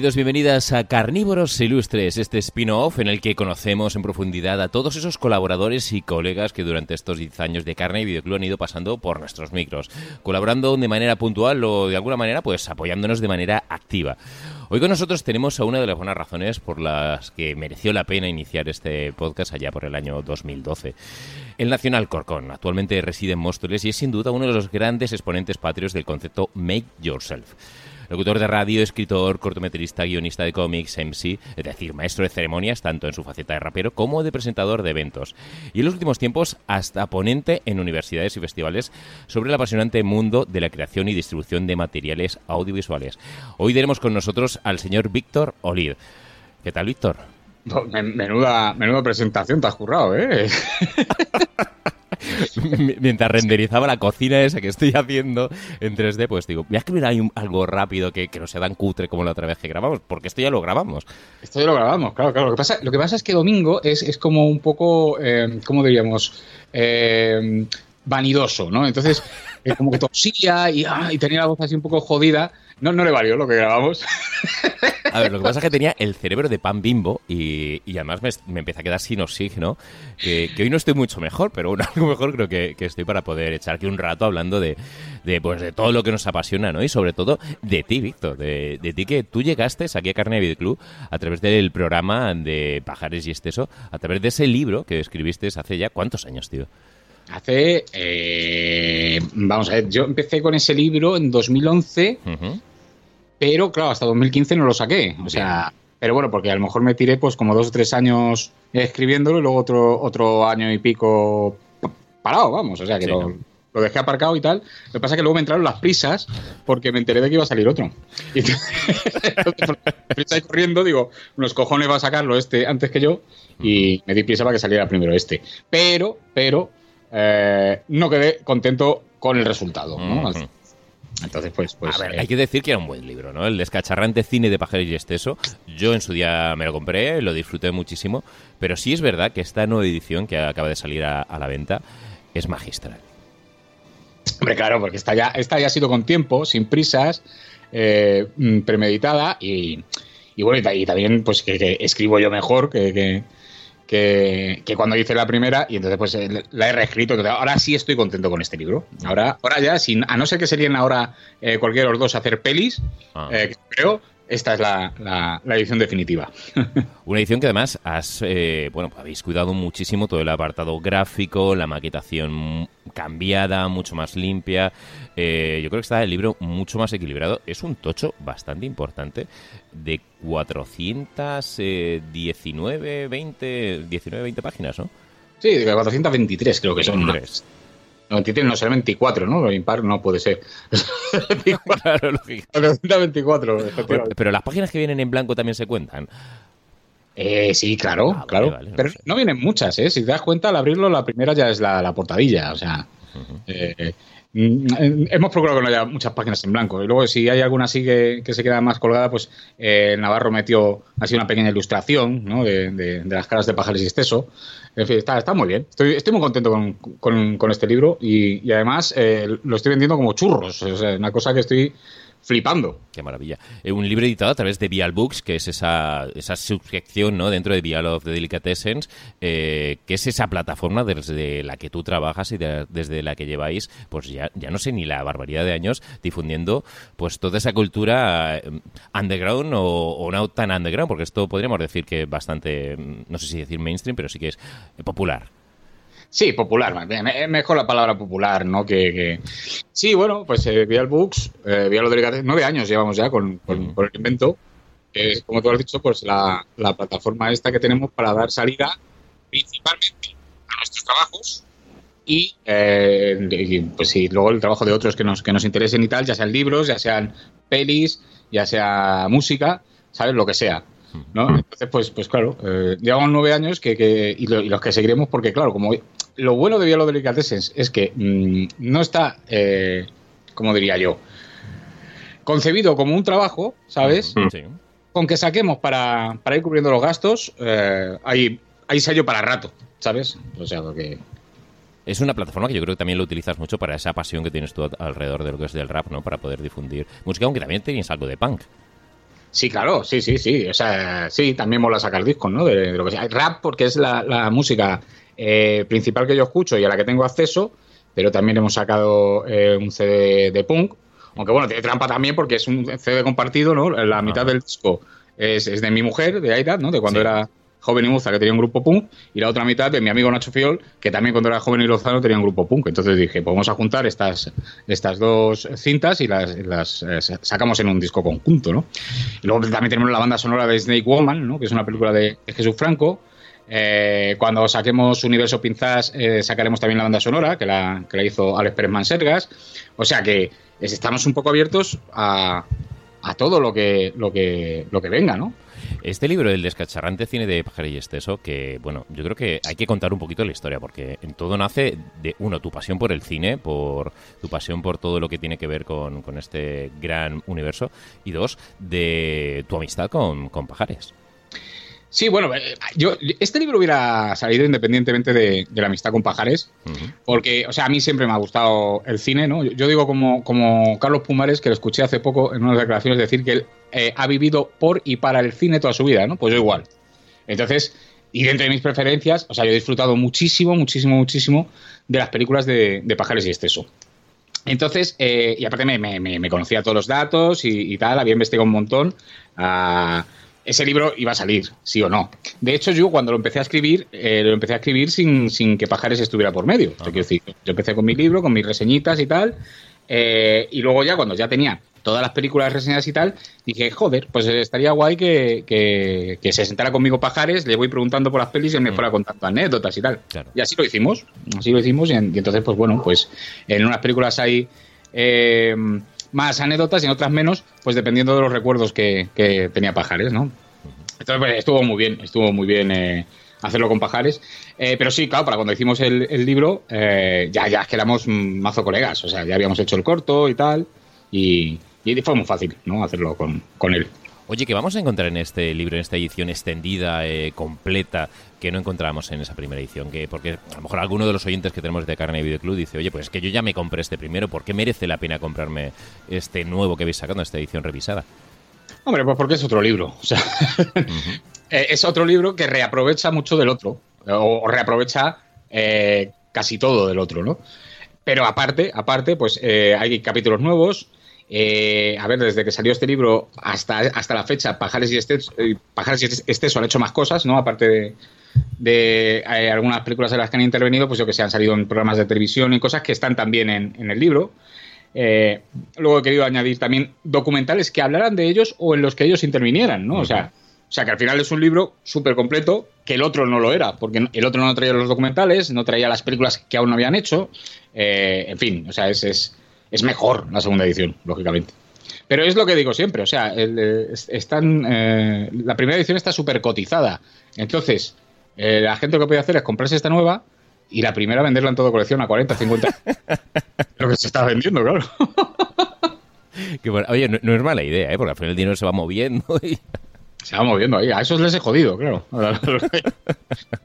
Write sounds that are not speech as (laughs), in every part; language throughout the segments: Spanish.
Bienvenidos, bienvenidas a Carnívoros Ilustres, este spin-off en el que conocemos en profundidad a todos esos colaboradores y colegas que durante estos 10 años de carne y videoclub han ido pasando por nuestros micros, colaborando de manera puntual o de alguna manera pues apoyándonos de manera activa. Hoy con nosotros tenemos a una de las buenas razones por las que mereció la pena iniciar este podcast allá por el año 2012. El Nacional Corcón actualmente reside en Móstoles y es sin duda uno de los grandes exponentes patrios del concepto Make Yourself locutor de radio, escritor, cortometrista, guionista de cómics, MC, es decir, maestro de ceremonias, tanto en su faceta de rapero como de presentador de eventos. Y en los últimos tiempos, hasta ponente en universidades y festivales sobre el apasionante mundo de la creación y distribución de materiales audiovisuales. Hoy tenemos con nosotros al señor Víctor Olid. ¿Qué tal, Víctor? Menuda, menuda presentación te has currado, ¿eh? (laughs) (laughs) mientras renderizaba la cocina esa que estoy haciendo en 3D, pues digo, voy a escribir ahí algo rápido que, no sea tan cutre como la otra vez que grabamos, porque esto ya lo grabamos. Esto ya lo grabamos, claro, claro. Lo que pasa, lo que pasa es que domingo es, es como un poco, eh, ¿cómo diríamos? Eh, vanidoso, ¿no? Entonces, como que tosía y, ah, y tenía la voz así un poco jodida. No, no le valió lo que grabamos. A ver, lo que pasa es que tenía el cerebro de pan bimbo y, además me, me empieza a quedar sin oxígeno, que, hoy no estoy mucho mejor, pero bueno, (laughs) algo mejor creo que, estoy para poder echar aquí un rato hablando de, pues, de todo lo que nos apasiona, ¿no? Y sobre todo de ti, Víctor, de, ti que tú llegaste aquí a Carne de Club a través del programa de Pajares y Esteso, a través de ese libro que escribiste hace ya, ¿cuántos años, tío? Hace, eh, vamos a ver, yo empecé con ese libro en 2011 pero claro, hasta 2015 no lo saqué. O sea, pero bueno, porque a lo mejor me tiré pues como dos o tres años escribiéndolo y luego otro, otro año y pico parado, vamos. O sea, que lo, dejé aparcado y tal. Lo que pasa es que luego me entraron las prisas porque me enteré de que iba a salir otro. (laughs) Y (laughs) prisa y corriendo, digo, los cojones va a sacarlo este antes que yo y me di prisa para que saliera primero este. Pero, pero, eh, no quedé contento con el resultado. ¿no? Entonces, pues, pues. A ver, eh, hay que decir que era un buen libro, ¿no? El descacharrante cine de Pajeros y Esteso. Yo en su día me lo compré, lo disfruté muchísimo. Pero sí es verdad que esta nueva edición que acaba de salir a, la venta es magistral. Hombre, claro, porque esta ya, esta ya ha sido con tiempo, sin prisas, eh, mm, premeditada y, bueno, y, también pues que, escribo yo mejor que que, cuando hice la primera y entonces pues eh, la he reescrito. Ahora sí estoy contento con este libro. Ahora, ahora ya, sin, a no ser que serían ahora eh, cualquiera de los dos hacer pelis, ah. eh, creo, esta es la, edición definitiva. (laughs) Una edición que además has, eh, bueno, habéis cuidado muchísimo todo el apartado gráfico, la maquetación cambiada, mucho más limpia. Eh, yo creo que está el libro mucho más equilibrado. Es un tocho bastante importante de 419, 20, 19, 20 páginas, ¿no? Sí, de 423 creo que son. No, no será 24, ¿no? Lo impar no puede ser. (laughs) claro, 24, pero, las páginas que vienen en blanco también se cuentan. Eh, sí, claro, ah, claro. pero no vienen muchas, ¿eh? Si te das cuenta, al abrirlo, la primera ya es la, portadilla. O sea, Mm, hemos procurado que no haya muchas páginas en blanco. Y luego, si hay alguna así que, se queda más colgada, pues eh, Navarro metió así una pequeña ilustración ¿no? de, las caras de pájaros y exceso. En fin, está, está muy bien. Estoy, estoy muy contento con, con, este libro y, además eh, lo estoy vendiendo como churros. O sea, una cosa que estoy flipando. Qué maravilla. Eh, un libro editado a través de Vial Books, que es esa, esa suscripción ¿no? dentro de Vial of the Delicatessens, eh, que es esa plataforma desde la que tú trabajas y desde la que lleváis, pues ya, ya no sé ni la barbaridad de años, difundiendo pues toda esa cultura eh, underground o, o, no tan underground, porque esto podríamos decir que es bastante, no sé si decir mainstream, pero sí que es popular. Sí, popular, más bien. Es mejor la palabra popular, ¿no? Que, Sí, bueno, pues eh, Vial Books, eh, Vial nueve años llevamos ya con, el invento. Es, como tú has dicho, pues la, plataforma esta que tenemos para dar salida principalmente a nuestros trabajos y, eh, pues sí, luego el trabajo de otros que nos, que nos interesen y tal, ya sean libros, ya sean pelis, ya sea música, ¿sabes? Lo que sea. ¿no? Entonces, pues, pues claro, eh, llevamos nueve años que, y, los que seguiremos porque, claro, como lo bueno de Vialo Delicatessens es que mm, no está, eh, como diría yo, concebido como un trabajo, ¿sabes? Mm, sí. Con que saquemos para, para ir cubriendo los gastos, eh, hay, hay sello para rato, ¿sabes? O sea, lo que... Es una plataforma que yo creo que también lo utilizas mucho para esa pasión que tienes tú alrededor de lo que es del rap, ¿no? Para poder difundir música, aunque también tienes algo de punk. Sí, claro, sí, sí, sí. O sea, sí, también mola sacar discos, ¿no? De, lo que sea. Rap porque es la, la música eh, principal que yo escucho y a la que tengo acceso, pero también hemos sacado eh, un CD de punk, aunque bueno, tiene trampa también porque es un CD compartido, ¿no? La mitad del disco es, es, de mi mujer, de Aida, ¿no? De cuando Sí. era joven y moza que tenía un grupo punk, y la otra mitad de mi amigo Nacho Fiol, que también cuando era joven y lozano tenía un grupo punk. Entonces dije, pues vamos a juntar estas, estas dos cintas y las, las eh, sacamos en un disco conjunto, ¿no? Luego también tenemos la banda sonora de Snake Woman, ¿no? Que es una película de, Jesús Franco. Eh, cuando saquemos Universo Pinzas eh, sacaremos también la banda sonora, que la, que la hizo Alex Pérez Mansergas. O sea que es- estamos un poco abiertos a, a todo lo que, lo, que, lo que venga, ¿no? Este libro, El descacharrante cine de Pájaro y Esteso, que, bueno, yo creo que hay que contar un poquito la historia, porque en todo nace de, uno, tu pasión por el cine, por tu pasión por todo lo que tiene que ver con, con este gran universo, y dos, de tu amistad con, con Pajares. Sí, bueno, eh, yo este libro hubiera salido independientemente de, de la amistad con Pajares, porque, o sea, a mí siempre me ha gustado el cine, ¿no? Yo, yo digo como, como Carlos Pumares, que lo escuché hace poco en unas declaraciones, decir que él eh, ha vivido por y para el cine toda su vida, ¿no? Pues yo igual. Entonces, y dentro de mis preferencias, o sea, yo he disfrutado muchísimo, muchísimo, muchísimo de las películas de, de Pajares y Esteso. Entonces, eh, y aparte me, me- me- me conocía todos los datos y, y tal, había investigado un montón. ah, ese libro iba a salir, sí o no. De hecho, yo cuando lo empecé a escribir, eh, lo empecé a escribir sin, sin que Pajares estuviera por medio. Quiero decir, yo empecé con mi libro, con mis reseñitas y tal, eh, y luego ya cuando ya tenía todas las películas reseñadas y tal, dije, joder, pues estaría guay que, que- que se sentara conmigo Pajares, le voy preguntando por las pelis y él me Mm. fuera contando anécdotas y tal. Claro. Y así lo hicimos, así lo hicimos y, en- y entonces, pues bueno, pues en unas películas hay eh, más anécdotas y en otras menos, pues dependiendo de los recuerdos que, que tenía Pajares, ¿no? Entonces, pues, estuvo muy bien, estuvo muy bien eh, hacerlo con Pajares. Eh, pero sí, claro, para cuando hicimos el, el libro, eh, ya, ya que éramos mazo colegas, o sea, ya habíamos hecho el corto y tal, y, y fue muy fácil, ¿no? Hacerlo con, con él. Oye, ¿qué vamos a encontrar en este libro, en esta edición extendida, eh, completa, que no encontramos en esa primera edición? Que, porque a lo mejor alguno de los oyentes que tenemos de Carne y Videoclub dice, oye, pues es que yo ya me compré este primero, ¿por qué merece la pena comprarme este nuevo que habéis sacado, esta edición revisada? Hombre, pues porque es otro libro. O sea, (laughs) eh, es otro libro que reaprovecha mucho del otro. O, o reaprovecha eh, casi todo del otro, ¿no? Pero aparte, aparte, pues eh, hay capítulos nuevos. Eh, a ver, desde que salió este libro hasta, hasta la fecha, Pajares y Esteso, eh, Pajares y Esteso han hecho más cosas, ¿no? Aparte de, eh, algunas películas en las que han intervenido, pues yo que sé, han salido en programas de televisión y cosas que están también en, en el libro. Eh, luego he querido añadir también documentales que hablaran de ellos o en los que ellos intervinieran, ¿no? O sea, o sea que al final es un libro súper completo, que el otro no lo era, porque el otro no traía los documentales, no traía las películas que aún no habían hecho. En fin, o sea, es, es, es mejor la segunda edición, lógicamente. Pero es lo que digo siempre, o sea, el, eh, es- están, eh, la primera edición está súper cotizada. Entonces, eh, la gente lo que puede hacer es comprarse esta nueva y la primera venderla en toda colección a 40, 50. (laughs) lo que se está vendiendo, claro. Que bueno, oye, no, no es mala idea, ¿eh? porque al final el dinero se va moviendo y... Se va moviendo ahí. A esos les he jodido, claro.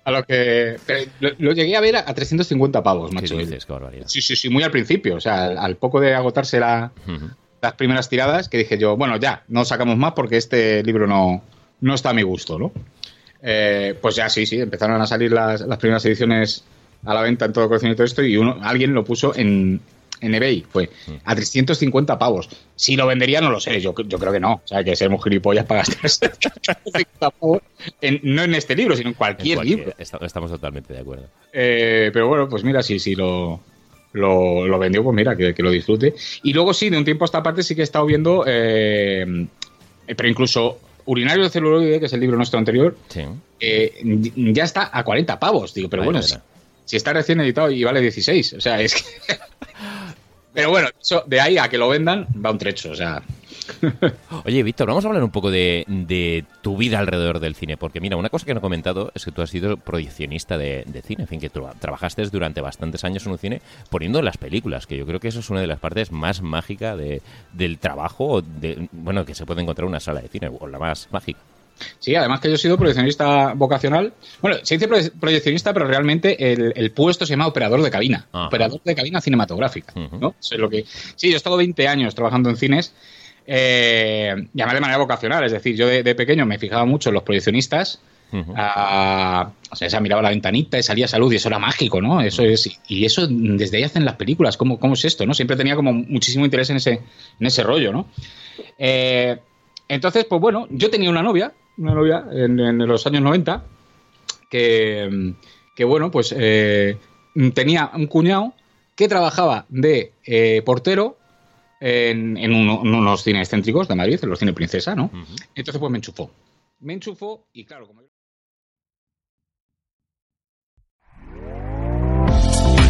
A los que. lo, lo llegué a ver a, a 350 pavos, ¿Qué macho. dices? Sí, sí, sí, muy al principio. O sea, al, al poco de agotarse la- las primeras tiradas, que dije yo, bueno, ya, no sacamos más porque este libro no, no está a mi gusto, ¿no? Eh, pues ya sí, sí, empezaron a salir las, las primeras ediciones a la venta en todo colección y todo esto, y uno, alguien lo puso en, en eBay, fue a 350 pavos. Si lo vendería, no lo sé, yo, yo creo que no. O sea, que ser muy gilipollas para gastar (laughs) 350 pavos, en- no en este libro, sino en En cualquier libro. esta- estamos totalmente de acuerdo. Eh, pero bueno, pues mira, si, si lo, lo, lo vendió, pues mira, que, que lo disfrute. Y luego sí, de un tiempo a esta parte sí que he estado viendo, eh, pero incluso Urinario de celuloide, que es el libro nuestro anterior, Sí. eh, ya está a 40 pavos. Digo, pero bueno, si, si está recién editado y vale 16, o sea, es que... pero bueno, eso, de ahí a que lo vendan va un trecho, o sea... (laughs) Oye, Víctor, vamos a hablar un poco de, tu vida alrededor del cine, porque mira, una cosa que no he comentado es que tú has sido proyeccionista de, cine, en fin, que tú trabajaste durante bastantes años en un cine poniendo las películas, que yo creo que eso es una de las partes más mágicas de, del trabajo, de, bueno, que se puede encontrar en una sala de cine, o la más mágica. Sí, además que yo he sido proyeccionista vocacional. Bueno, se dice proyeccionista, pero realmente el, puesto se llama operador de cabina. Operador de cabina cinematográfica. ¿no? lo que... Sí, yo he estado 20 años trabajando en cines. Eh, y además de manera vocacional. Es decir, yo de, pequeño me fijaba mucho en los proyeccionistas. Ah, o sea, se miraba la ventanita y salía salud y eso era mágico, ¿no? Eso es, y eso desde ahí hacen las películas, ¿cómo, cómo es esto? ¿no? Siempre tenía como muchísimo interés en ese, en ese rollo, ¿no? Eh, entonces, pues bueno, yo tenía una novia una novia en, los años 90 que, bueno, pues eh, tenía un cuñado que trabajaba de eh, portero en, unos cines céntricos de Madrid, en los cines Princesa, ¿no? Entonces, pues me enchufó. Me enchufó y claro, como...